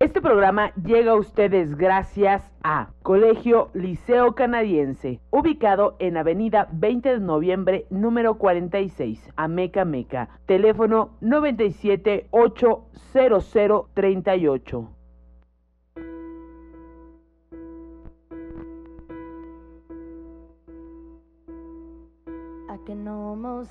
Este programa llega a ustedes gracias a Colegio Liceo Canadiense, ubicado en Avenida 20 de Noviembre, número 46, Ameca Meca. Teléfono 97 800 38. I can almost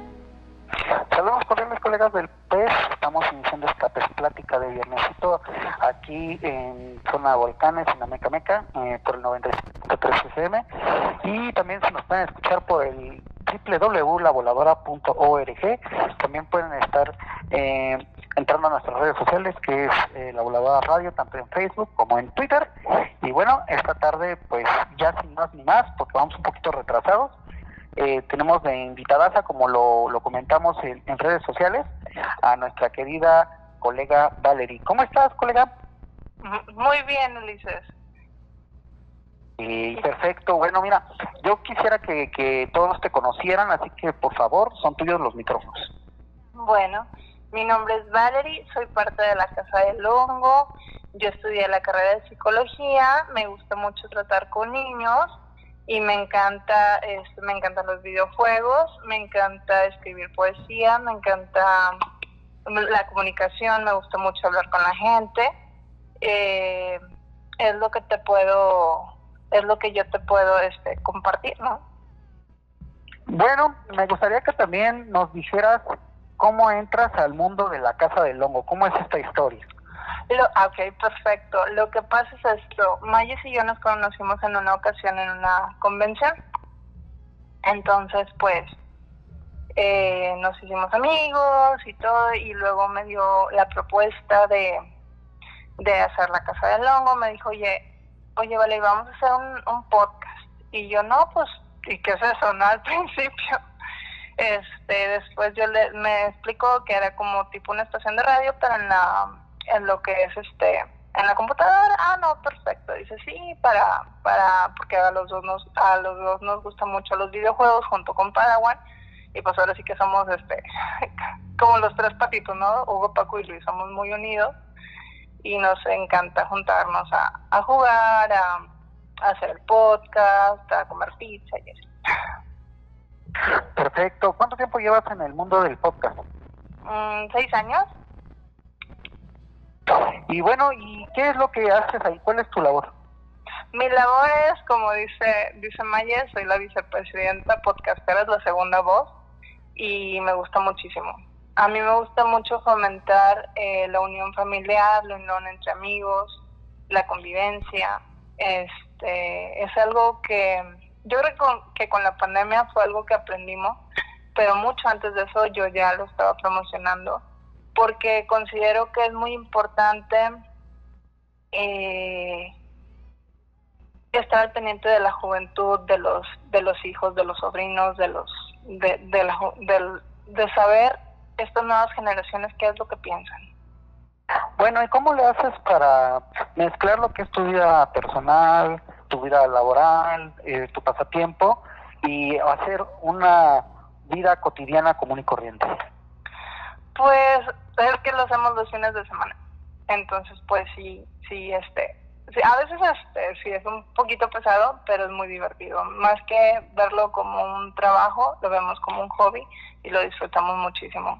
Saludos cordiales colegas del PES, estamos iniciando esta PES plática de viernesito aquí en zona volcanes en Ameca Meca eh, por el 97.3 FM y también se nos pueden escuchar por el www.lavoladora.org también pueden estar eh, entrando a nuestras redes sociales que es eh, La Voladora Radio tanto en Facebook como en Twitter. Y bueno esta tarde pues ya sin más ni más porque vamos un poquito retrasados eh, tenemos de invitada, como lo, lo comentamos en, en, redes sociales, a nuestra querida colega Valerie. ¿Cómo estás, colega? Muy bien, Ulises. Eh, perfecto. Bueno, mira, yo quisiera que, que todos te conocieran, así que por favor, son tuyos los micrófonos. Bueno, mi nombre es Valerie, soy parte de la Casa del Hongo. Yo estudié la carrera de psicología, me gusta mucho tratar con niños y me encanta este, me encantan los videojuegos me encanta escribir poesía me encanta la comunicación me gusta mucho hablar con la gente. Eh, es lo que te puedo es lo que yo te puedo este compartir no bueno me gustaría que también nos dijeras cómo entras al mundo de la casa del hongo cómo es esta historia lo, ok, perfecto. Lo que pasa es esto. Mayes y yo nos conocimos en una ocasión en una convención. Entonces, pues, eh, nos hicimos amigos y todo, y luego me dio la propuesta de, de hacer la Casa del Hongo. Me dijo, oye, oye, vale, vamos a hacer un, un podcast. Y yo, no, pues, ¿y qué es eso? No, al principio. Este, después yo le, me explicó que era como tipo una estación de radio, pero en la en lo que es este en la computadora. Ah no perfecto. Dice sí para para porque a los dos nos a los dos nos gustan mucho los videojuegos junto con Padawan. Y pues ahora sí que somos este como los tres patitos no Hugo Paco y Luis somos muy unidos. Y nos encanta juntarnos a, a jugar a, a hacer el podcast a comer pizza y eso perfecto. Cuánto tiempo llevas en el mundo del podcast mm, seis años y bueno, ¿y qué es lo que haces ahí? ¿Cuál es tu labor? Mi labor es, como dice dice Maya, soy la vicepresidenta podcastera, es la segunda voz y me gusta muchísimo. A mí me gusta mucho fomentar eh, la unión familiar, la unión entre amigos, la convivencia. Este, es algo que yo creo que con, que con la pandemia fue algo que aprendimos, pero mucho antes de eso yo ya lo estaba promocionando porque considero que es muy importante eh, estar al pendiente de la juventud, de los de los hijos, de los sobrinos, de los de, de, la, de, de saber estas nuevas generaciones qué es lo que piensan. Bueno, ¿y cómo le haces para mezclar lo que es tu vida personal, tu vida laboral, eh, tu pasatiempo y hacer una vida cotidiana común y corriente? Pues es que lo hacemos los fines de semana. Entonces, pues sí, sí, este, sí, a veces este, sí es un poquito pesado, pero es muy divertido. Más que verlo como un trabajo, lo vemos como un hobby y lo disfrutamos muchísimo.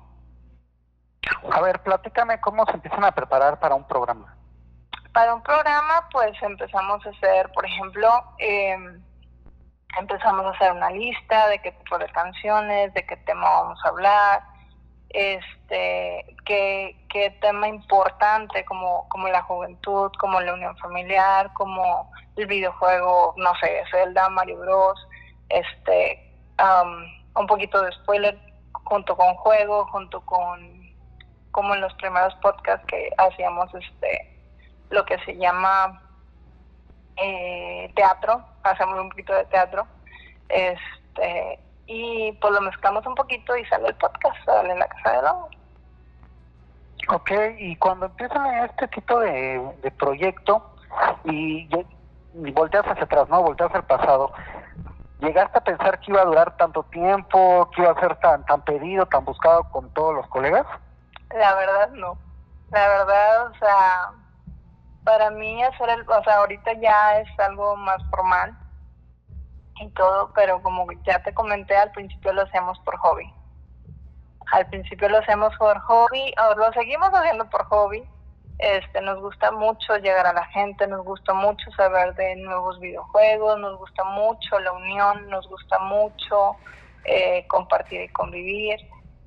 A ver, platícame cómo se empiezan a preparar para un programa. Para un programa, pues empezamos a hacer, por ejemplo, eh, empezamos a hacer una lista de qué tipo de canciones, de qué tema vamos a hablar, este, qué, qué tema importante como, como la juventud, como la unión familiar, como el videojuego, no sé, Zelda, Mario Bros, este, um, un poquito de spoiler junto con juego, junto con como en los primeros podcasts que hacíamos este lo que se llama eh, teatro, hacemos un poquito de teatro, este y pues lo mezclamos un poquito y sale el podcast, sale en la casa de lobo. Ok, y cuando empiezan este tipo de, de proyecto y, y volteas hacia atrás, ¿no? Volteas al pasado, ¿llegaste a pensar que iba a durar tanto tiempo, que iba a ser tan, tan pedido, tan buscado con todos los colegas? La verdad no. La verdad, o sea, para mí hacer el, o sea, ahorita ya es algo más formal y todo, pero como ya te comenté, al principio lo hacemos por hobby. Al principio lo hacemos por hobby, o lo seguimos haciendo por hobby. Este, nos gusta mucho llegar a la gente, nos gusta mucho saber de nuevos videojuegos, nos gusta mucho la unión, nos gusta mucho eh, compartir y convivir,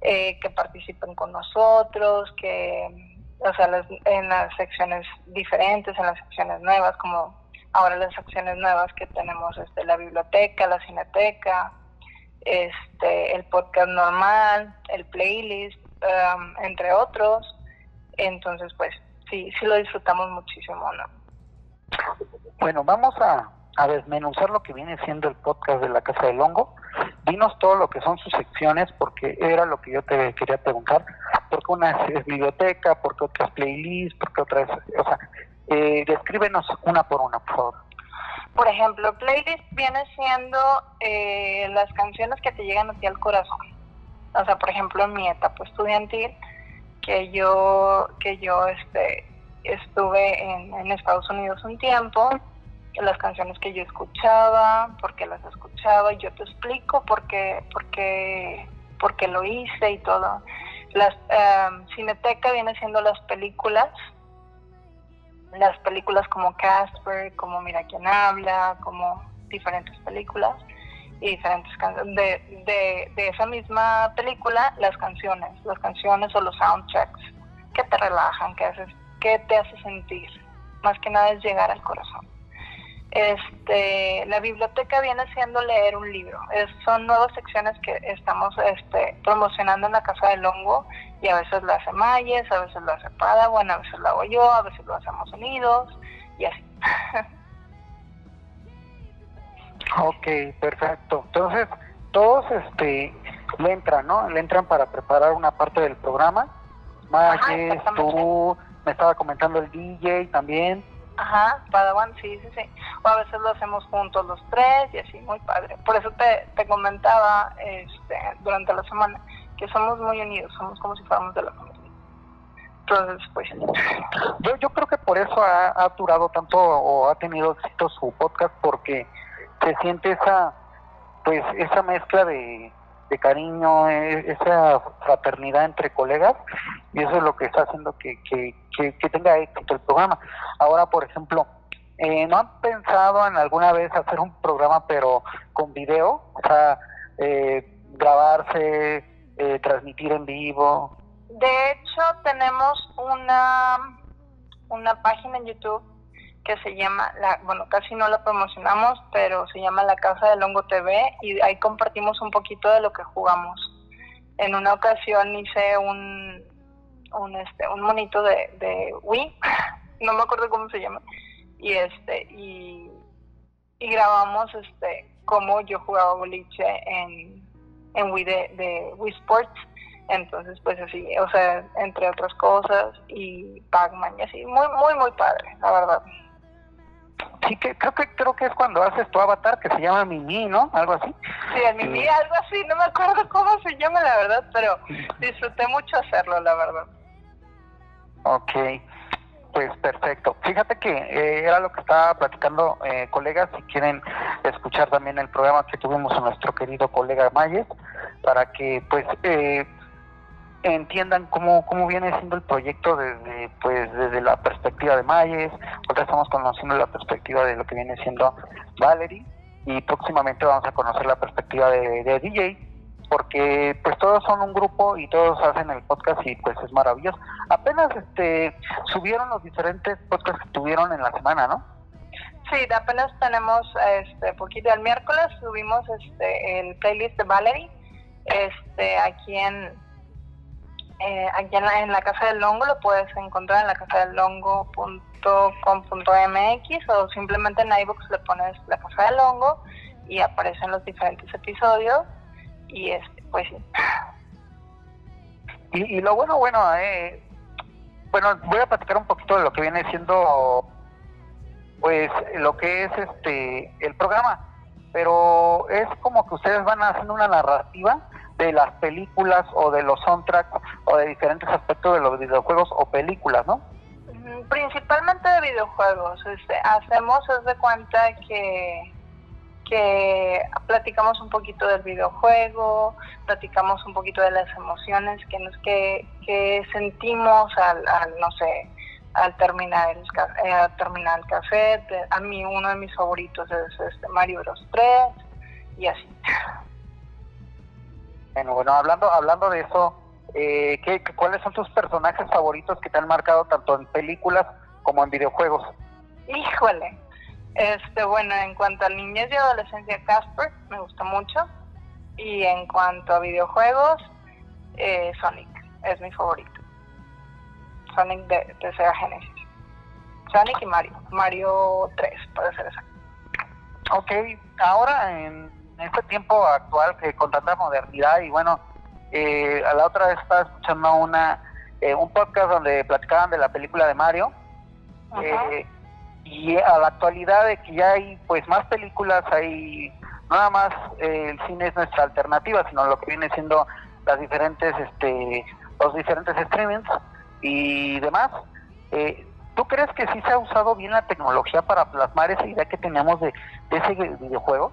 eh, que participen con nosotros, que, o sea, las, en las secciones diferentes, en las secciones nuevas, como ahora las secciones nuevas que tenemos, este, la biblioteca, la cineteca, este, el podcast normal, el playlist, um, entre otros. Entonces, pues sí, sí lo disfrutamos muchísimo, ¿no? Bueno, vamos a, a desmenuzar lo que viene siendo el podcast de la Casa del Hongo. Dinos todo lo que son sus secciones, porque era lo que yo te quería preguntar. ¿Por qué una es biblioteca? ¿Por qué otras playlists? ¿Por qué otras? O sea, eh, descríbenos una por una, por favor. Por ejemplo, playlist viene siendo eh, las canciones que te llegan a ti al corazón. O sea, por ejemplo, en mi etapa estudiantil, que yo, que yo este, estuve en, Estados Unidos un tiempo, las canciones que yo escuchaba, por qué las escuchaba, yo te explico por qué, por qué, por qué lo hice y todo. Las um, Cineteca viene siendo las películas, las películas como Casper, como Mira quién habla, como diferentes películas y diferentes canciones de, de, de esa misma película, las canciones, las canciones o los soundtracks que te relajan, que haces, que te hace sentir. Más que nada es llegar al corazón. Este, la biblioteca viene siendo leer un libro. Es, son nuevas secciones que estamos este, promocionando en la Casa del Hongo y a veces lo hace Mayes, a veces lo hace Padawan, a veces lo hago yo, a veces lo hacemos unidos y así. ok, perfecto. Entonces, todos este, le entran, ¿no? Le entran para preparar una parte del programa. Mayes, tú, me estaba comentando el DJ también. Ajá, Padawan, sí, sí, sí. O a veces lo hacemos juntos los tres y así, muy padre. Por eso te, te comentaba este, durante la semana que somos muy unidos, somos como si fuéramos de la familia. Entonces, pues... Yo, yo creo que por eso ha, ha durado tanto o ha tenido éxito su podcast porque se siente esa, pues, esa mezcla de, cariño, eh, esa fraternidad entre colegas y eso es lo que está haciendo que, que, que, que tenga éxito el programa. Ahora, por ejemplo, eh, ¿no han pensado en alguna vez hacer un programa pero con video? O sea, eh, grabarse, eh, transmitir en vivo. De hecho, tenemos una, una página en YouTube que se llama, la, bueno, casi no la promocionamos, pero se llama La Casa del Hongo TV y ahí compartimos un poquito de lo que jugamos. En una ocasión hice un, un, este, un monito de, de Wii, no me acuerdo cómo se llama, y este, y, y grabamos este, cómo yo jugaba boliche en, en Wii de, de Wii Sports. Entonces, pues así, o sea, entre otras cosas, y Pac-Man y así, muy, muy, muy padre, la verdad. Sí que creo que creo que es cuando haces tu avatar que se llama Mimi, ¿no? Algo así. Sí, el Mimi, algo así, no me acuerdo cómo se llama la verdad, pero disfruté mucho hacerlo, la verdad. Ok, pues perfecto. Fíjate que eh, era lo que estaba platicando eh, colegas, si quieren escuchar también el programa que tuvimos a nuestro querido colega Mayes, para que pues eh, entiendan cómo, cómo viene siendo el proyecto desde pues desde la perspectiva de Mayes, ahora estamos conociendo la perspectiva de lo que viene siendo Valerie y próximamente vamos a conocer la perspectiva de, DJ porque pues todos son un grupo y todos hacen el podcast y pues es maravilloso. Apenas este subieron los diferentes podcasts que tuvieron en la semana, ¿no? Sí, apenas tenemos este poquito el miércoles subimos este el playlist de Valerie este aquí en eh, aquí en la, en la Casa del Longo lo puedes encontrar en la casa del longo.com.mx o simplemente en iBooks le pones la Casa del Longo y aparecen los diferentes episodios y este pues sí. Y, y lo bueno, bueno, eh, bueno, voy a platicar un poquito de lo que viene siendo, pues, lo que es este el programa, pero es como que ustedes van haciendo una narrativa de las películas o de los soundtracks o de diferentes aspectos de los videojuegos o películas, ¿no? Mm, Principalmente de videojuegos. Este, hacemos, es de cuenta que que platicamos un poquito del videojuego, platicamos un poquito de las emociones que nos que, que sentimos al, al, no sé, al terminar el eh, al terminar el cassette. A mí uno de mis favoritos es este Mario Bros 3 y así. Bueno, bueno, hablando, hablando de eso, eh, ¿qué, ¿cuáles son tus personajes favoritos que te han marcado tanto en películas como en videojuegos? Híjole. Este, bueno, en cuanto a niñez y adolescencia, Casper me gusta mucho. Y en cuanto a videojuegos, eh, Sonic es mi favorito. Sonic de, de Sega Genesis. Sonic y Mario. Mario 3, para ser exacto. Ok, ahora en este tiempo actual que con tanta modernidad y bueno, eh, a la otra vez estaba escuchando una eh, un podcast donde platicaban de la película de Mario eh, y a la actualidad de que ya hay pues más películas, hay nada más eh, el cine es nuestra alternativa, sino lo que viene siendo las diferentes este los diferentes streamings y demás. Eh, ¿Tú crees que sí se ha usado bien la tecnología para plasmar esa idea que teníamos de, de ese videojuego?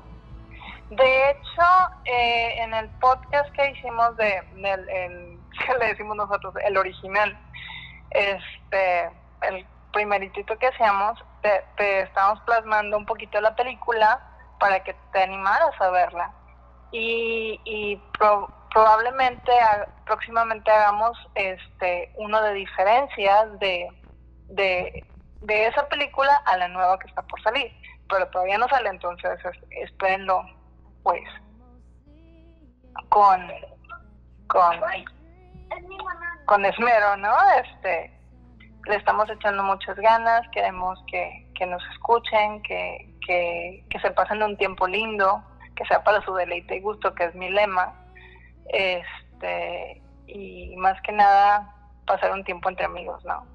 De hecho, eh, en el podcast que hicimos de, le decimos nosotros, el original, este, el primeritito que hacíamos, te, te plasmando un poquito la película para que te animaras a verla. Y, y pro- probablemente próximamente hagamos este uno de diferencias de, de, de esa película a la nueva que está por salir. Pero todavía no sale, entonces es- espérenlo pues con con con esmero no este le estamos echando muchas ganas queremos que, que nos escuchen que, que, que se pasen un tiempo lindo que sea para su deleite y gusto que es mi lema. Este y más que nada pasar un tiempo entre amigos no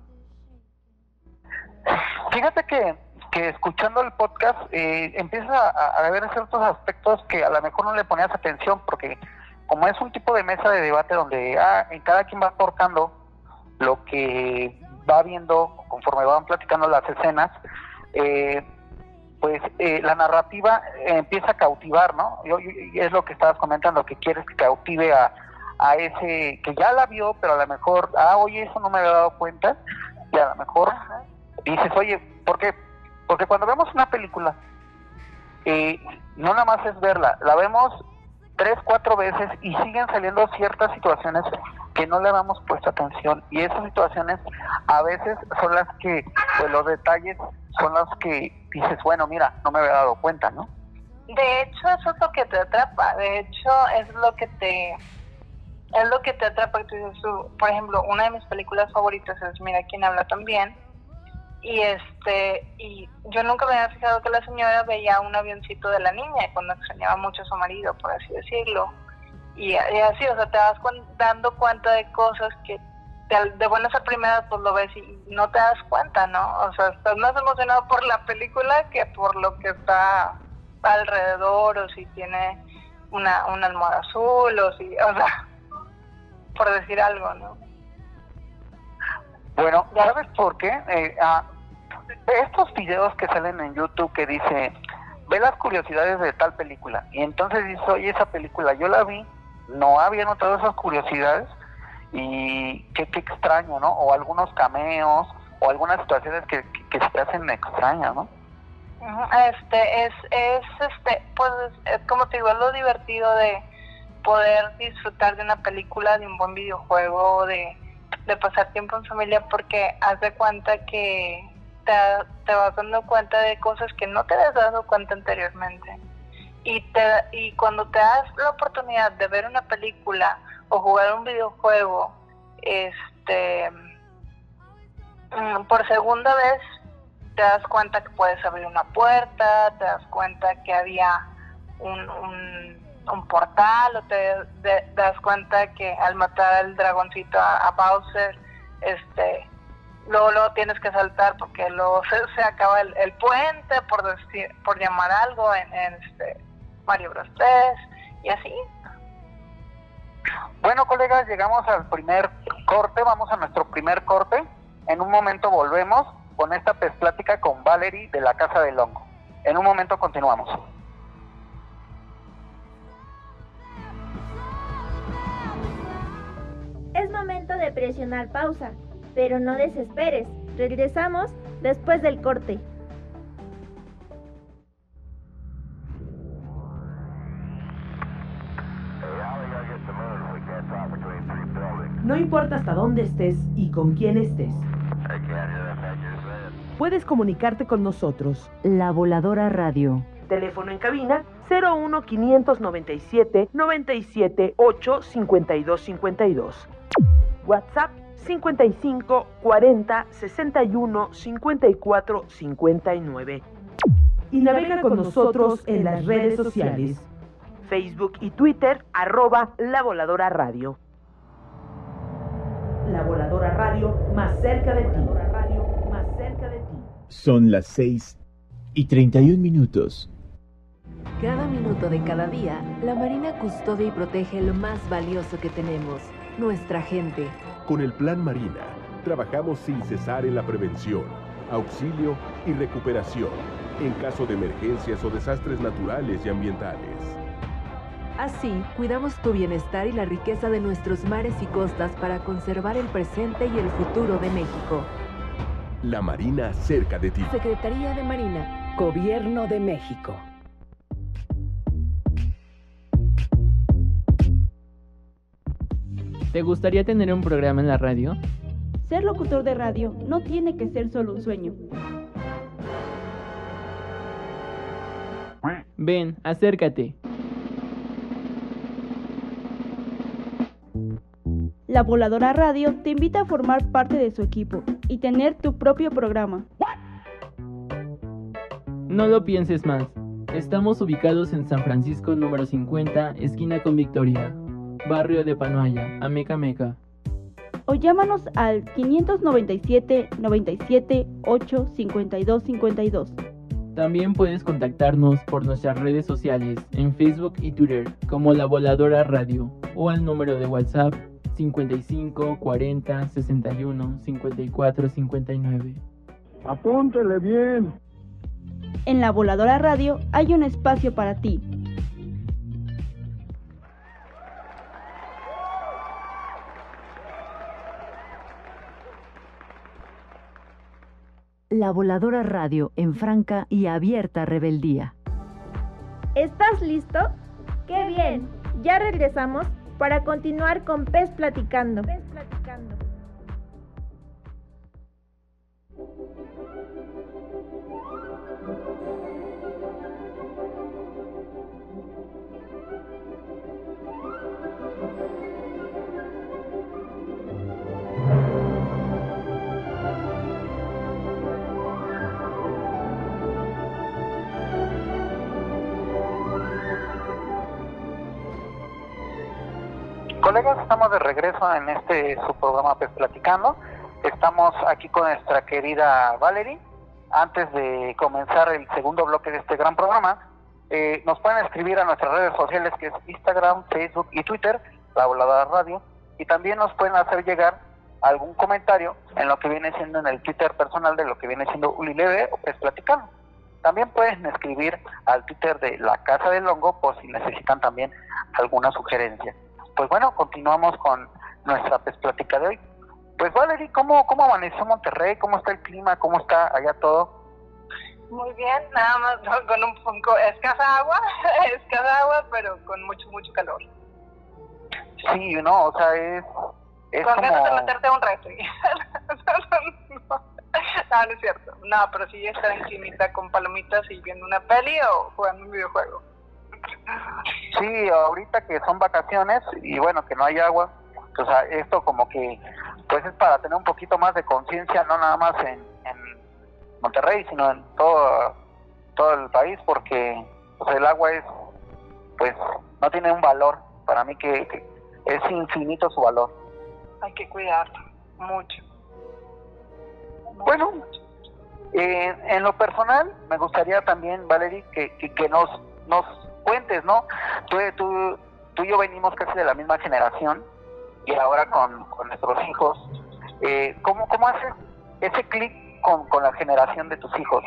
Fíjate que, que escuchando el podcast eh, empieza a, ver ciertos aspectos que a lo mejor no le ponías atención porque como es un tipo de mesa de debate donde ah, en cada quien va aportando lo que va viendo conforme van platicando las escenas, eh, pues eh, la narrativa empieza a cautivar, ¿no? Yo- es lo que estabas comentando, que quieres que cautive a, a ese que ya la vio, pero a lo mejor, ah, oye, eso no me había dado cuenta, y a lo mejor dices, oye, ¿por qué? Porque cuando vemos una película, eh, no nada más es verla, la vemos tres, cuatro veces y siguen saliendo ciertas situaciones que no le damos puesta atención y esas situaciones a veces son las que, pues los detalles son los que dices, bueno, mira, no me había dado cuenta, ¿no? De hecho, eso es lo que te atrapa. De hecho, es lo que te es lo que te atrapa. Por ejemplo, una de mis películas favoritas es Mira quién habla también. Y este y yo nunca me había fijado que la señora veía un avioncito de la niña cuando extrañaba mucho a su marido, por así decirlo. Y, y así, o sea, te vas cuen- dando cuenta de cosas que de, de buenas a primeras pues lo ves y no te das cuenta, ¿no? O sea, estás más emocionado por la película que por lo que está alrededor o si tiene una, una almohada azul o si, o sea, por decir algo, ¿no? Bueno, ¿sabes por qué? Eh, ah, estos videos que salen en YouTube que dice, ve las curiosidades de tal película, y entonces dice, oye, esa película yo la vi, no había notado esas curiosidades, y qué, qué extraño, ¿no? O algunos cameos, o algunas situaciones que, que, que hacen extrañas, ¿no? Este es, es este, pues es como te digo, lo divertido de poder disfrutar de una película, de un buen videojuego, de, de pasar tiempo en familia, porque haz de cuenta que te, vas dando cuenta de cosas que no te habías dado cuenta anteriormente. Y, te, y cuando te das la oportunidad de ver una película o jugar un videojuego, este, mm, por segunda vez te das cuenta que puedes abrir una puerta, te das cuenta que había un, un, un portal, o te, de- das cuenta que al matar al dragoncito a Bowser, este, luego, luego tienes que saltar porque luego se, se acaba el, el puente, por decir, por llamar algo en, en este Mario Bros 3 y así. Bueno, colegas, llegamos al primer corte, vamos a nuestro primer corte. En un momento volvemos con esta pez plática con Valerie de la Casa del Hongo. En un momento continuamos. Es momento de presionar pausa, pero no desesperes. Regresamos después del corte. No importa hasta dónde estés y con quién estés. Puedes comunicarte con nosotros. La Voladora Radio. Teléfono en cabina 01 597 97 8 52 52. WhatsApp 55 40 61 54 59. Y navega con nosotros en las redes sociales. Facebook y Twitter, arroba La Voladora Radio. La Voladora Radio, más cerca de ti. Radio, más cerca de ti. Son las 6 y 31 minutos. Cada minuto de cada día, la Marina custodia y protege lo más valioso que tenemos, nuestra gente. Con el Plan Marina, trabajamos sin cesar en la prevención, auxilio y recuperación en caso de emergencias o desastres naturales y ambientales. Así, cuidamos tu bienestar y la riqueza de nuestros mares y costas para conservar el presente y el futuro de México. La Marina cerca de ti. Secretaría de Marina. Gobierno de México. ¿Te gustaría tener un programa en la radio? Ser locutor de radio no tiene que ser solo un sueño. Ven, acércate. La Voladora Radio te invita a formar parte de su equipo y tener tu propio programa. No lo pienses más. Estamos ubicados en San Francisco número 50, esquina con Victoria, barrio de Panoaya, Ameca Meca. O llámanos al 597 97 8 52 52. También puedes contactarnos por nuestras redes sociales en Facebook y Twitter como La Voladora Radio o al número de WhatsApp 55 40 61 54 59. Apúntele bien. En la Voladora Radio hay un espacio para ti. La Voladora Radio en franca y abierta rebeldía. ¿Estás listo? ¡Qué bien! Ya regresamos para continuar con Pez Platicando. Pez Platicando. Colegas, estamos de regreso en este su programa Pues Platicando. Estamos aquí con nuestra querida Valerie. Antes de comenzar el segundo bloque de este gran programa, eh, nos pueden escribir a nuestras redes sociales que es Instagram, Facebook y Twitter, La Volada Radio. Y también nos pueden hacer llegar algún comentario en lo que viene siendo en el Twitter personal de lo que viene siendo Ulileve o Pues Platicando. También pueden escribir al Twitter de la Casa del Hongo por si necesitan también alguna sugerencia. Pues bueno, continuamos con nuestra pues, plática de hoy. Pues Valerie, ¿cómo, ¿cómo amaneció Monterrey? ¿Cómo está el clima? ¿Cómo está allá todo? Muy bien, nada más con un poco escasa agua, escasa agua, pero con mucho, mucho calor. Sí, no, o sea, es, es con como... ganas de meterte un reto. no, no es cierto. No, pero sí estar en climita con palomitas y viendo una peli o jugando un videojuego. Sí, ahorita que son vacaciones y bueno, que no hay agua, o sea, esto como que pues es para tener un poquito más de conciencia, no nada más en, en Monterrey, sino en todo todo el país, porque pues, el agua es, pues, no tiene un valor, para mí que, que es infinito su valor. Hay que cuidarlo mucho. Bueno, eh, en lo personal, me gustaría también, Valerie, que, que, que nos, nos cuentes, ¿no? Tú, tú, tú y yo venimos casi de la misma generación y ahora con, con nuestros hijos. Eh, ¿Cómo, cómo haces ese clic con, con la generación de tus hijos?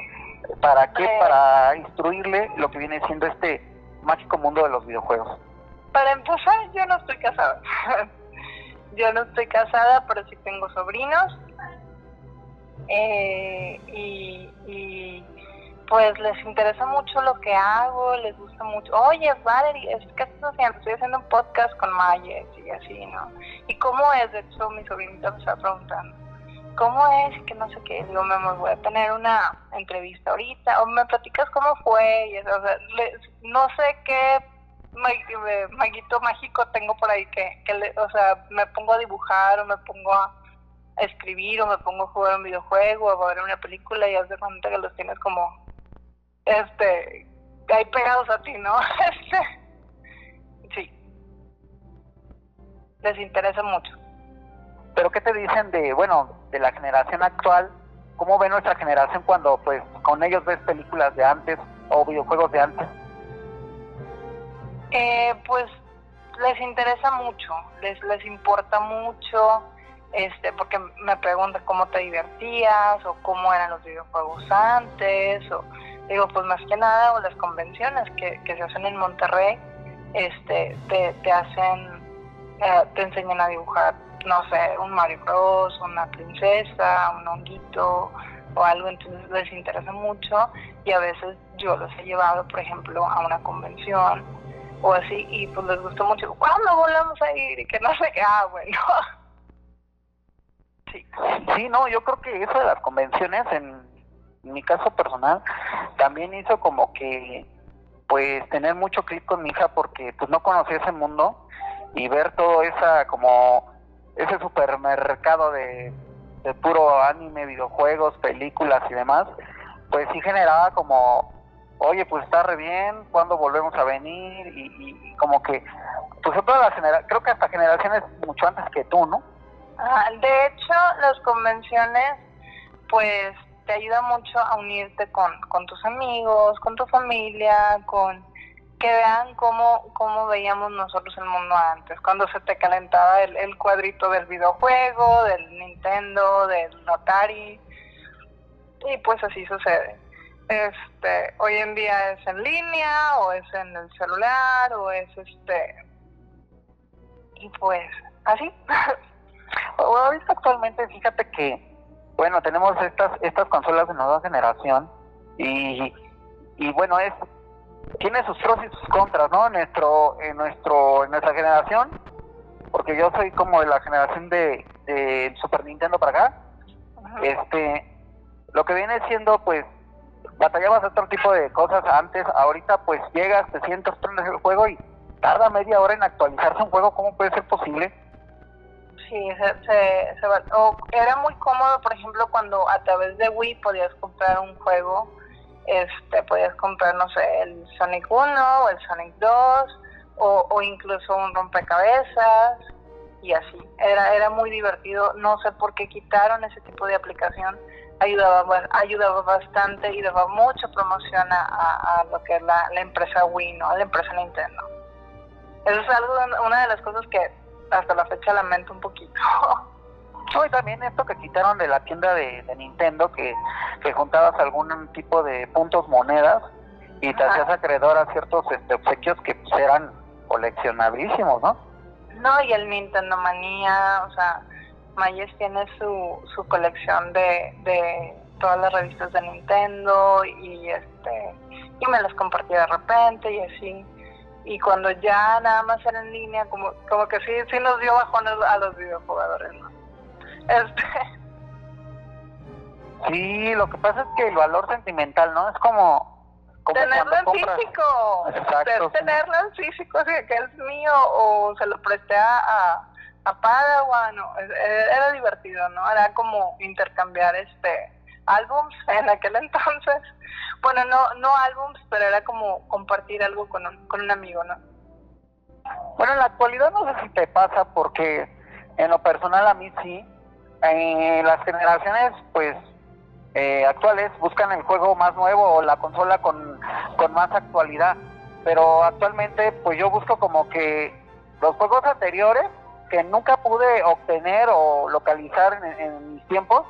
¿Para qué? Eh. Para instruirle lo que viene siendo este mágico mundo de los videojuegos. Para empezar, yo no estoy casada. yo no estoy casada, pero sí tengo sobrinos. Eh, y, y pues les interesa mucho lo que hago, les gusta mucho. Oye, Valerie, es que estás haciendo? Estoy haciendo un podcast con Mayes y así, ¿no? ¿Y cómo es? De hecho, mi sobrinita me está preguntando. ¿Cómo es? Que no sé qué. Digo, me voy a tener una entrevista ahorita. O me platicas cómo fue. Y eso, o sea, no sé qué eh, maguito mágico tengo por ahí que, que le- o sea, me pongo a dibujar o me pongo a a escribir o me pongo a jugar un videojuego o a ver una película y haz de cuenta que los tienes como este ahí pegados a ti, ¿no? Este sí. Les interesa mucho. Pero ¿qué te dicen de, bueno, de la generación actual? ¿Cómo ve nuestra generación cuando pues con ellos ves películas de antes o videojuegos de antes? Eh, pues les interesa mucho, les les importa mucho, este, porque me preguntan cómo te divertías o cómo eran los videojuegos antes, o digo, pues más que nada, o las convenciones que, que se hacen en Monterrey, este, te, te hacen, eh, te enseñan a dibujar, no sé, un Mario Bros, una princesa, un honguito o algo, entonces les interesa mucho y a veces yo los he llevado, por ejemplo, a una convención o así y pues les gustó mucho. ¿Cuándo volvemos a ir? Y que no sé qué. Ah, bueno. Sí, no, yo creo que eso de las convenciones, en mi caso personal, también hizo como que, pues, tener mucho clic con mi hija porque, pues, no conocía ese mundo y ver todo esa, como, ese supermercado de, puro anime, videojuegos, películas y demás, pues sí generaba como, oye, pues está re bien, ¿cuándo volvemos a venir? Y, y- como que, pues creo que hasta generaciones mucho antes que tú, ¿no? Ah, de hecho, las convenciones, pues te ayuda mucho a unirte con, con tus amigos, con tu familia, con que vean cómo, cómo veíamos nosotros el mundo antes, cuando se te calentaba el, cuadrito del videojuego, del Nintendo, del Atari, y pues así sucede. Este, hoy en día es en línea, o es en el celular, o es este, y pues así. Ahorita actualmente, fíjate que, bueno, tenemos estas estas consolas de nueva generación y, y bueno, es tiene sus pros y sus contras, ¿no? En nuestro en nuestro en nuestra generación, porque yo soy como de la generación de, de Super Nintendo para acá. Este, lo que viene siendo, pues, batallabas otro tipo de cosas antes. Ahorita, pues, llegas, te sientas, prendes el juego y tarda media hora en actualizarse un juego. ¿Cómo puede ser posible? Sí, se, se, va- o era muy cómodo, por ejemplo, cuando a través de Wii podías comprar un juego, este, podías comprar, no sé, el Sonic 1 o el Sonic 2, o, incluso un rompecabezas, y así. Era, era muy divertido, no sé por qué quitaron ese tipo de aplicación, ayudaba, ayudaba bastante y daba mucha promoción a, a- a lo que es la, la empresa Wii, ¿no? La empresa Nintendo. Eso es algo, una de las cosas que hasta la fecha lamento un poquito. No, y también esto que quitaron de la tienda de, de Nintendo, que, que juntabas algún tipo de puntos monedas y te Ajá. hacías acreedor a ciertos este, obsequios que pues, eran coleccionabilísimos, ¿no? No, y el Nintendo Manía, o sea, Mayes tiene su, su colección de, de todas las revistas de Nintendo y este y me las compartía de repente y así. Y cuando ya nada más era en línea, como, como que sí, sí nos dio bajones a los videojugadores, ¿no? Este, Sí, lo que pasa es que el valor sentimental, ¿no? Es como... como tenerlo en compras- físico, Exacto, tenerlo en físico, así que es mío o se lo presté a, a, Padawan, o- es- era divertido, ¿no? Era como intercambiar este álbums en aquel entonces. Bueno, no no álbums, pero era como compartir algo con un, con un amigo, ¿no? Bueno, en la actualidad no sé si te pasa porque en lo personal a mí sí. Eh, las generaciones, pues, eh, actuales buscan el juego más nuevo o la consola con, con más actualidad. Pero actualmente, pues yo busco como que los juegos anteriores que nunca pude obtener o localizar en, en mis tiempos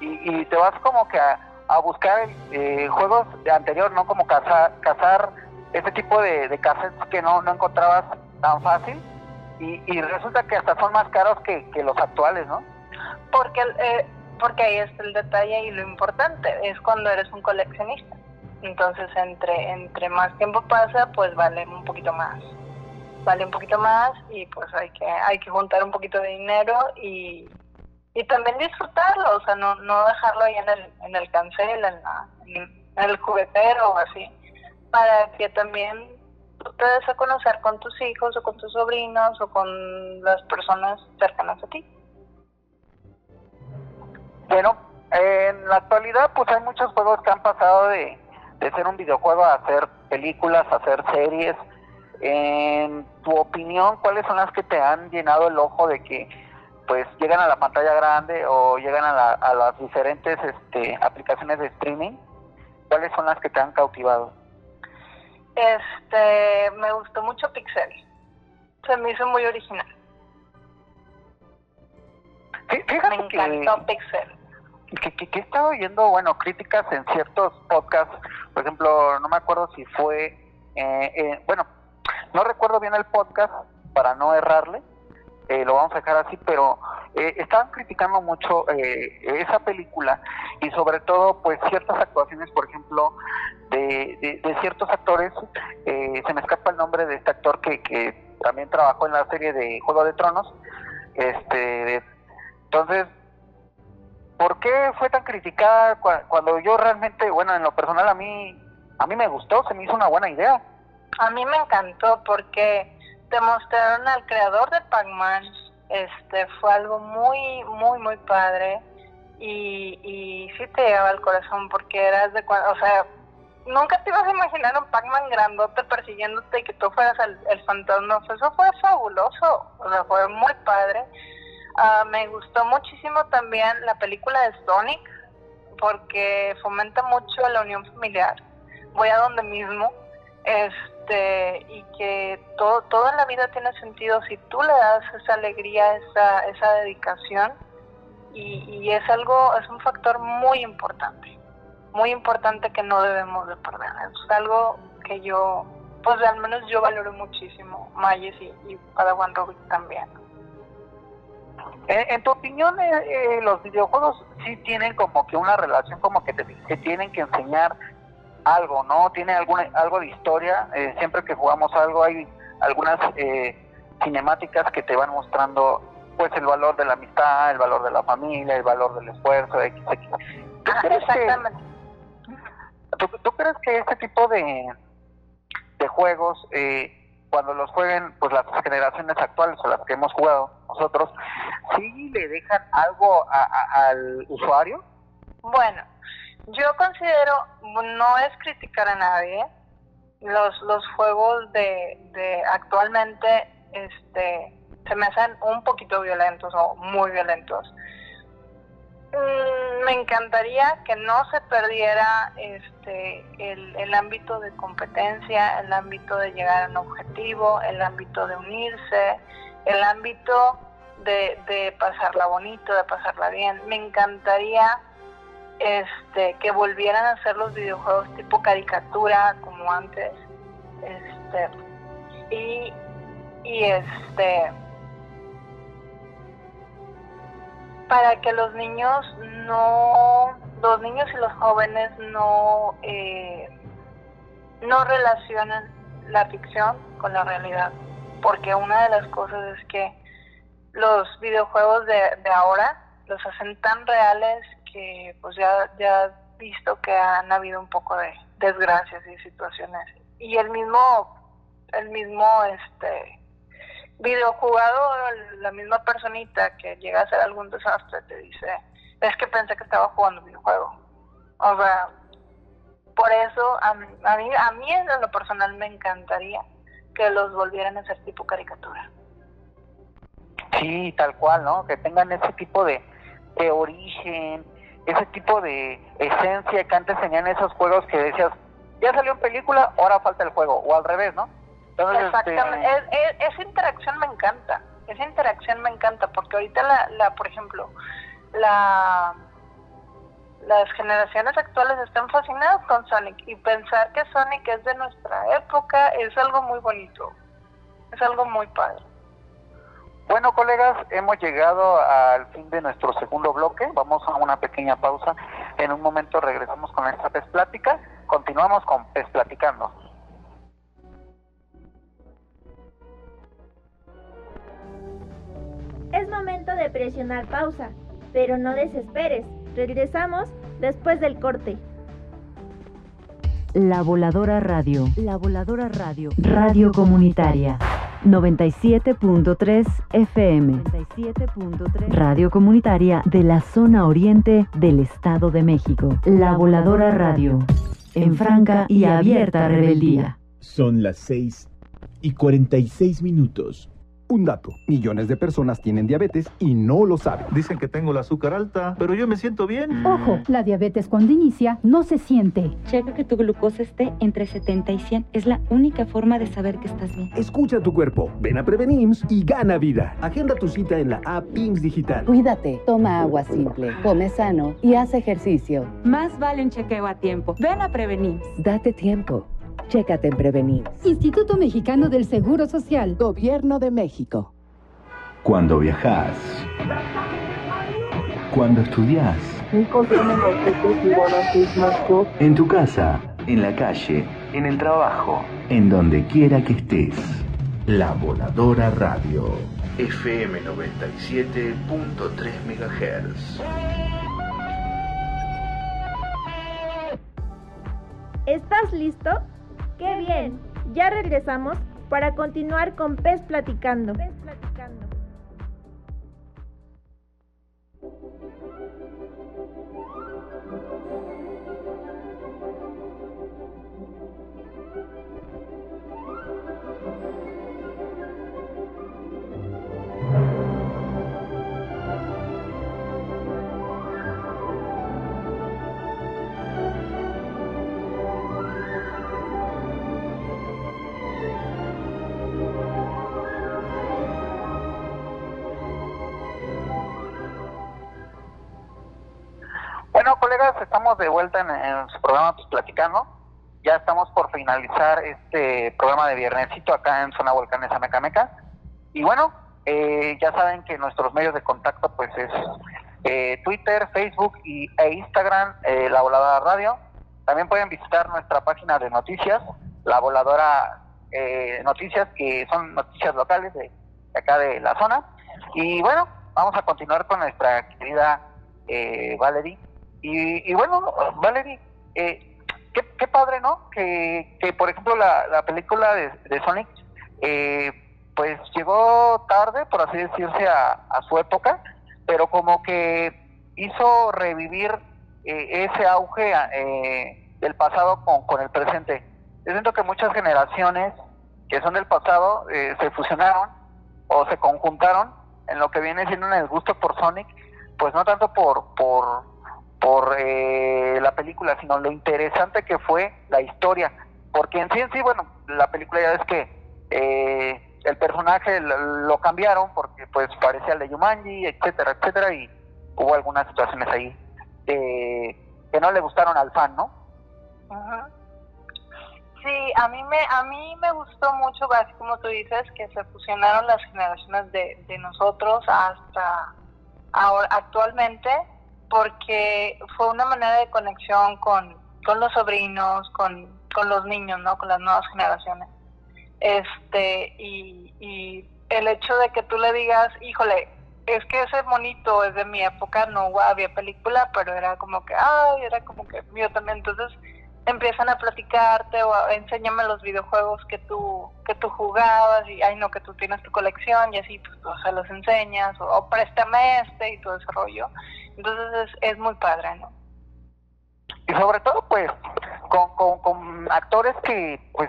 y, y te vas como que a, buscar eh, juegos de anterior, no como cazar, cazar ese tipo de, de cassettes que no, no encontrabas tan fácil y, y resulta que hasta son más caros que, que los actuales, ¿no? Porque eh, porque ahí está el detalle y lo importante, es cuando eres un coleccionista. Entonces, entre entre más tiempo pasa, pues vale un poquito más. Vale un poquito más y pues hay que hay que juntar un poquito de dinero y y también disfrutarlo, o sea, no, no dejarlo ahí en el, en el cancel, en, la, en el juguetero o así, para que también tú te des a conocer con tus hijos o con tus sobrinos o con las personas cercanas a ti. Bueno, en la actualidad pues hay muchos juegos que han pasado de, de ser un videojuego a hacer películas, a hacer series. En tu opinión, ¿cuáles son las que te han llenado el ojo de que pues llegan a la pantalla grande o llegan a, la- a las diferentes este, aplicaciones de streaming? ¿Cuáles son las que te han cautivado? Este, me gustó mucho Pixel. Se me hizo muy original. Fí- Fíjate Me encantó Pixel. que, que, que he estado oyendo, bueno, críticas en ciertos podcasts, por ejemplo, no me acuerdo si fue, eh, eh, bueno, no recuerdo bien el podcast para no errarle, eh, lo vamos a dejar así, pero eh, estaban criticando mucho eh, esa película y sobre todo, pues, ciertas actuaciones, por ejemplo, de, de, ciertos actores, eh, se me escapa el nombre de este actor que, que también trabajó en la serie de Juego de Tronos, este, entonces, ¿por qué fue tan criticada cua- cuando yo realmente, bueno, en lo personal a mí, a mí me gustó, se me hizo una buena idea? A mí me encantó porque demostraron al creador de Pac-Man, este, fue algo muy, muy, muy padre y, y sí te llegaba al corazón porque eras de cuando, o sea, nunca te ibas a imaginar un Pac-Man grandote persiguiéndote y que tú fueras el, el fantasma, eso fue fabuloso, o sea, fue muy padre. Ah, me gustó muchísimo también la película de Sonic porque fomenta mucho la unión familiar. Voy a donde mismo este y que todo toda la vida tiene sentido si tú le das esa alegría, esa esa dedicación y, es algo es un factor muy importante, muy importante que no debemos de perder. Es algo que yo pues al menos yo valoro muchísimo, Mayes y, y Padawan Rubik también. En, en tu opinión, eh, eh, los videojuegos sí tienen como que una relación, como que te, te tienen que enseñar algo, ¿no? Tiene alguna, algo de historia. eh, siempre que jugamos algo hay algunas eh, cinemáticas que te van mostrando pues el valor de la amistad, el valor de la familia, el valor del esfuerzo, X, X. ¿Tú crees que-. ¿Tú, tú crees que este tipo de, de juegos, eh, cuando los jueguen pues las generaciones actuales o las que hemos jugado nosotros, sí le dejan algo a- a- al usuario? Bueno, yo considero, no es criticar a nadie, los, los juegos de, de actualmente este, se me hacen un poquito violentos o muy violentos. Mm, me encantaría que no se perdiera este el, el ámbito de competencia, el ámbito de llegar a un objetivo, el ámbito de unirse, el ámbito de, de pasarla bonito, de pasarla bien. Me encantaría este que volvieran a hacer los videojuegos tipo caricatura como antes. Este y, y este para que los niños no, los niños y los jóvenes no, eh, no relacionen la ficción con la realidad, porque una de las cosas es que los videojuegos de, de ahora los hacen tan reales pues ya, ya visto que han habido un poco de desgracias y situaciones y el mismo el mismo este videojugador, la misma personita que llega a hacer algún desastre te dice, es que pensé que estaba jugando videojuego. O sea, por eso a, mí, a mí en lo personal me encantaría que los volvieran a hacer tipo caricatura. Sí, tal cual, ¿no? Que tengan ese tipo de, de origen, ese tipo de esencia que antes tenían esos juegos que decías, ya salió en película, ahora falta el juego, o al revés, ¿no? Exactamente, es, esa interacción me encanta, esa interacción me encanta, porque ahorita la, la por ejemplo, la las generaciones actuales están fascinadas con Sonic y pensar que Sonic es de nuestra época es algo muy bonito, es algo muy padre. Bueno, colegas, hemos llegado al fin de nuestro segundo bloque. Vamos a una pequeña pausa. En un momento regresamos con esta PES Plática. Continuamos con PES Platicando. Es momento de presionar pausa, pero no desesperes. Regresamos después del corte. La Voladora Radio. La Voladora Radio. Radio Comunitaria. 97.3 FM. 97.3 Radio Comunitaria de la zona oriente del Estado de México. La Voladora Radio. En franca y abierta rebeldía. Son las 6 y 46 minutos. Un dato, millones de personas tienen diabetes y no lo saben. Dicen que tengo el azúcar alta, pero yo me siento bien. Ojo, la diabetes cuando inicia no se siente. Checa que tu glucosa esté entre 70 y 100. Es la única forma de saber que estás bien. Escucha tu cuerpo, ven a Prevenims y gana vida. Agenda tu cita en la app PIMS Digital. Cuídate, toma agua simple, come sano y haz ejercicio. Más vale un chequeo a tiempo. Ven a Prevenims. Date tiempo. Chécate en Prevenir. Instituto Mexicano del Seguro Social. Gobierno de México. Cuando viajas. Cuando estudias. En tu casa, en la calle, en el trabajo, en donde quiera que estés. La Voladora Radio. FM 97.3 MHz. ¿Estás listo? ¡Qué bien! Ya regresamos para continuar con Pez Platicando. Platicando. De vuelta en, su programa pues, Platicando. Ya estamos por finalizar este programa de viernesito acá en Zona Volcanes Amecameca. Y bueno, eh, ya saben que nuestros medios de contacto pues es eh, Twitter, Facebook y, e Instagram, eh, La Voladora Radio. También pueden visitar nuestra página de noticias, La Voladora eh, Noticias, que son noticias locales de, de acá de la zona. Y bueno, vamos a continuar con nuestra querida eh, Valerie. Y, y bueno, Valerie, eh, qué, padre, ¿no? Que, que por ejemplo, la, la película de, de Sonic, eh, pues llegó tarde, por así decirse, a, a su época, pero como que hizo revivir eh, ese auge eh, del pasado con, con el presente. Yo siento que muchas generaciones que son del pasado eh, se fusionaron o se conjuntaron en lo que viene siendo en el gusto por Sonic, pues no tanto por por por eh, la película, sino lo interesante que fue la historia, porque en sí en sí, bueno, la película ya es que eh, el personaje lo, cambiaron porque pues parecía el de Yumanji, etcétera, etcétera, y hubo algunas situaciones ahí eh, que no le gustaron al fan, ¿no? Sí, a mí me a mí me gustó mucho, así como tú dices, que se fusionaron las generaciones de, de nosotros hasta actualmente, porque fue una manera de conexión con, con los sobrinos, con, con los niños, ¿no? Con las nuevas generaciones. Este, y, y el hecho de que tú le digas, híjole, es que ese monito es de mi época, no había película, pero era como que, ay, era como que mío también. Entonces empiezan a platicarte o a, enséñame los videojuegos que tú que tú jugabas y, ay, no, que tú tienes tu colección y así, pues tú se los enseñas o, préstame este y todo ese rollo. Entonces es, es muy padre, ¿no? y sobre todo pues con, con, con actores que pues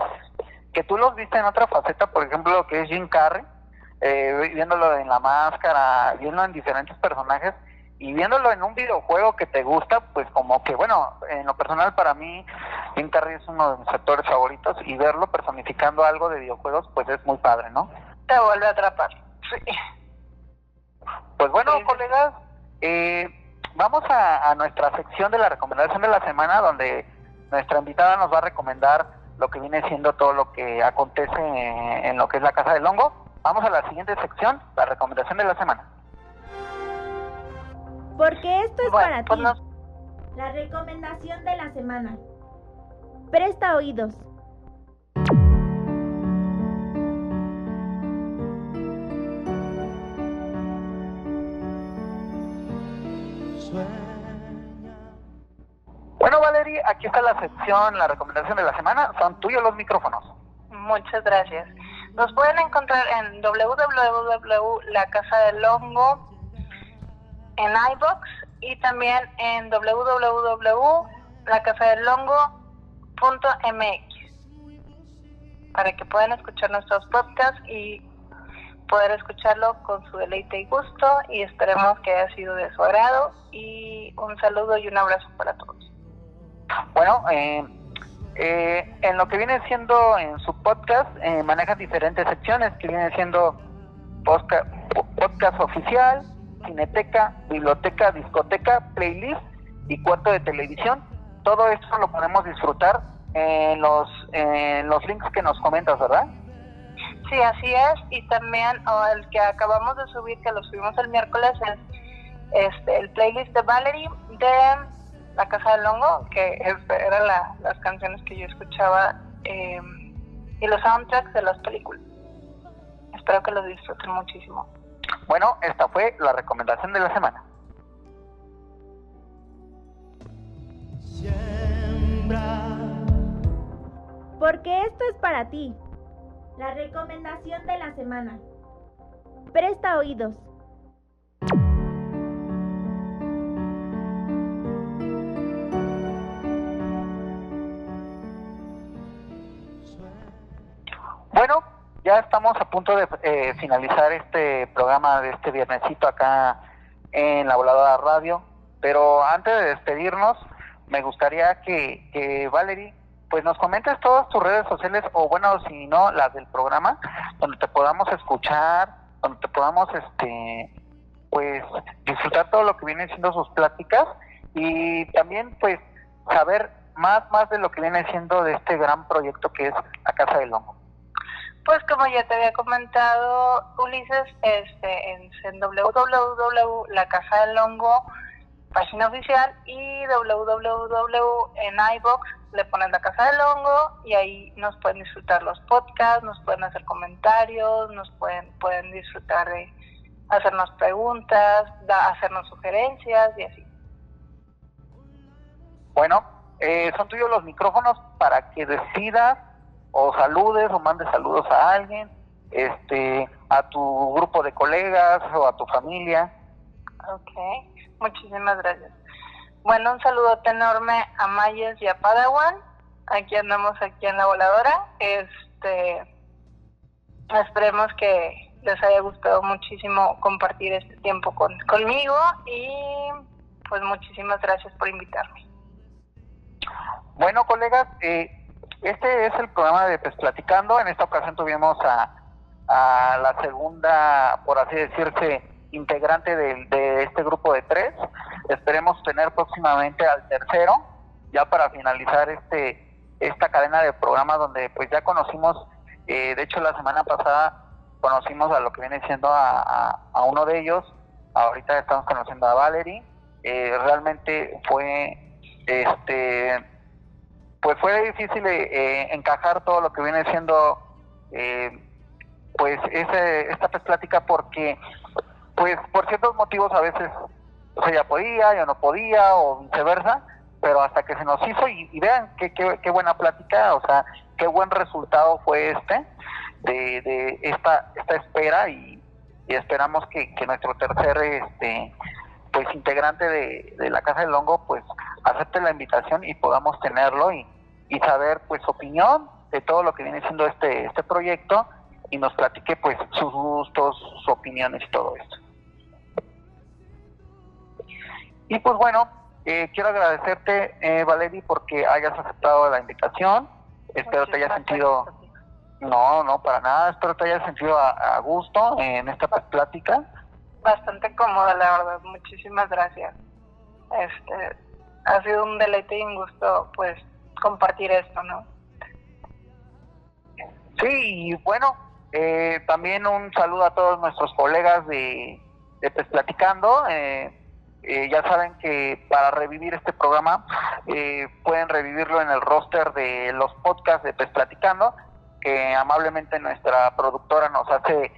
que tú los viste en otra faceta por ejemplo lo que es Jim Carrey eh, viéndolo en la máscara viéndolo en diferentes personajes y viéndolo en un videojuego que te gusta pues como que bueno en lo personal para mí Jim Carrey es uno de mis actores favoritos y verlo personificando algo de videojuegos pues es muy padre no Te vuelve a atrapar. Sí. Pues bueno, colegas, eh, vamos a, a nuestra sección de la recomendación de la semana, donde nuestra invitada nos va a recomendar lo que viene siendo todo lo que acontece en, en lo que es la Casa del Hongo. Vamos a la siguiente sección, la recomendación de la semana. Porque esto es Bueno, para pues ti. La recomendación de la semana. Presta oídos. Bueno, Valerie, aquí está la sección, la recomendación de la semana. Son tuyos los micrófonos. Muchas gracias. Nos pueden encontrar en www en iBox y también en www.lacasadelhongo.mx para que puedan escuchar nuestros podcasts y poder escucharlo con su deleite y gusto y esperemos que haya sido de su agrado y un saludo y un abrazo para todos. Bueno, eh, eh, en lo que viene siendo en su podcast, eh, maneja diferentes secciones, que viene siendo podcast oficial, cineteca, biblioteca, discoteca, playlist y cuarto de televisión. Todo esto lo podemos disfrutar en los, en los links que nos comentas, ¿verdad? Sí, así es. Y también oh, el que acabamos de subir, que lo subimos el miércoles, es este, el playlist de Valerie de La Casa del Hongo, que eran la- las canciones que yo escuchaba eh, y los soundtracks de las películas. Espero que los disfruten muchísimo. Bueno, esta fue la recomendación de la semana. Porque esto es para ti. La recomendación de la semana. Presta oídos. Ya estamos a punto de eh, finalizar este programa de este viernesito acá en la Voladora Radio, pero antes de despedirnos, me gustaría que, que Valerie, pues nos comentes todas tus redes sociales, o bueno, si no, las del programa, donde te podamos escuchar, donde te podamos, este, pues, disfrutar todo lo que viene siendo sus pláticas y también, pues, saber más, más de lo que viene siendo de este gran proyecto que es la Casa del Hongo. Pues como ya te había comentado, Ulises, este, en, en www, La Casa del Hongo, página oficial, y www en iBox le ponen La Casa del Hongo y ahí nos pueden disfrutar los podcasts, nos pueden hacer comentarios, nos pueden, pueden disfrutar de hacernos preguntas, hacernos sugerencias y así. Bueno, eh, son tuyos los micrófonos para que decidas o saludes o mandes saludos a alguien, este, a tu grupo de colegas o a tu familia. Ok, muchísimas gracias. Bueno, un saludote enorme a Mayes y a Padawan. Aquí andamos aquí en la voladora. Este, esperemos que, les haya gustado muchísimo compartir este tiempo con, conmigo y pues muchísimas gracias por invitarme. Bueno, colegas, eh, este es el programa de Pues Platicando. En esta ocasión tuvimos a, la segunda, por así decirse, integrante de, de este grupo de tres. Esperemos tener próximamente al tercero, ya para finalizar este esta cadena de programas donde pues ya conocimos, eh, de hecho la semana pasada conocimos a lo que viene siendo a, a, uno de ellos, ahorita estamos conociendo a Valerie, eh, realmente fue este pues fue difícil eh, encajar todo lo que viene siendo pues ese, esta pues, plática porque pues por ciertos motivos a veces ya podía, ya no podía o viceversa, pero hasta que se nos hizo y, vean qué, qué, qué, buena plática, o sea, qué buen resultado fue este de, de esta, esta espera y, y esperamos que, que, nuestro tercer este pues integrante de, de, la Casa del Hongo pues acepte la invitación y podamos tenerlo y, y saber pues su opinión de todo lo que viene siendo este, este proyecto y nos platique pues sus gustos, sus opiniones y todo esto. Y pues bueno, eh, quiero agradecerte, eh, Valerie, porque hayas aceptado la invitación. Espero te hayas sentido, no, no, para nada, espero te hayas sentido a, a gusto en esta plática. Bastante cómoda, la verdad, muchísimas gracias. Este, ha sido un deleite y un gusto, pues, compartir esto, ¿no? Sí, bueno, eh, también un saludo a todos nuestros colegas de, de Pues Platicando. Eh, eh, ya saben que para revivir este programa eh, pueden revivirlo en el roster de los podcasts de Pues Platicando, que amablemente nuestra productora nos hace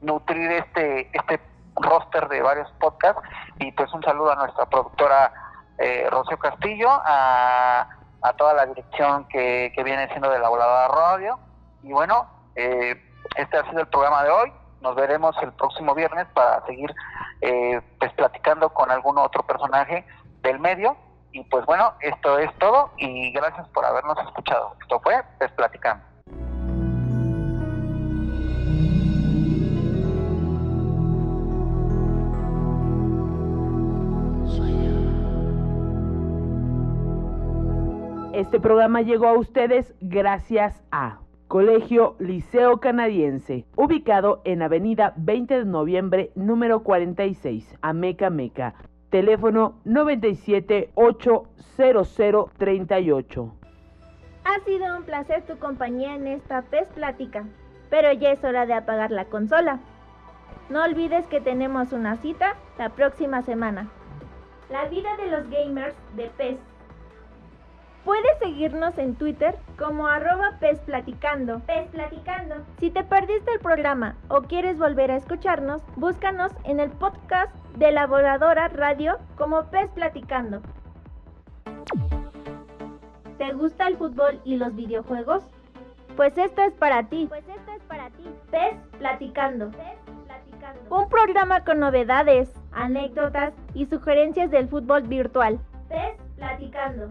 nutrir este, este roster de varios podcasts. Y pues un saludo a nuestra productora eh, Rocío Castillo, a, a, toda la dirección que, que viene siendo de la Voladora Radio. Y bueno, eh, este ha sido el programa de hoy. Nos veremos el próximo viernes para seguir eh, pues platicando con algún otro personaje del medio. Y pues bueno, esto es todo y gracias por habernos escuchado. Esto fue Pues Este programa llegó a ustedes gracias a Colegio Liceo Canadiense, ubicado en Avenida 20 de Noviembre, número 46, Ameca Meca. Teléfono 9780038. Ha sido un placer tu compañía en esta PES Plática, pero ya es hora de apagar la consola. No olvides que tenemos una cita la próxima semana. La vida de los gamers de PES. Puedes seguirnos en Twitter como arroba pesplaticando. Pesplaticando. Si te perdiste el programa o quieres volver a escucharnos, búscanos en el podcast de la Voladora Radio como Pes Platicando. ¿Te gusta el fútbol y los videojuegos? Pues esto es para ti. Pues esto es para ti. Pes Platicando. Pes Platicando. Un programa con novedades, anécdotas y sugerencias del fútbol virtual. Pes Platicando.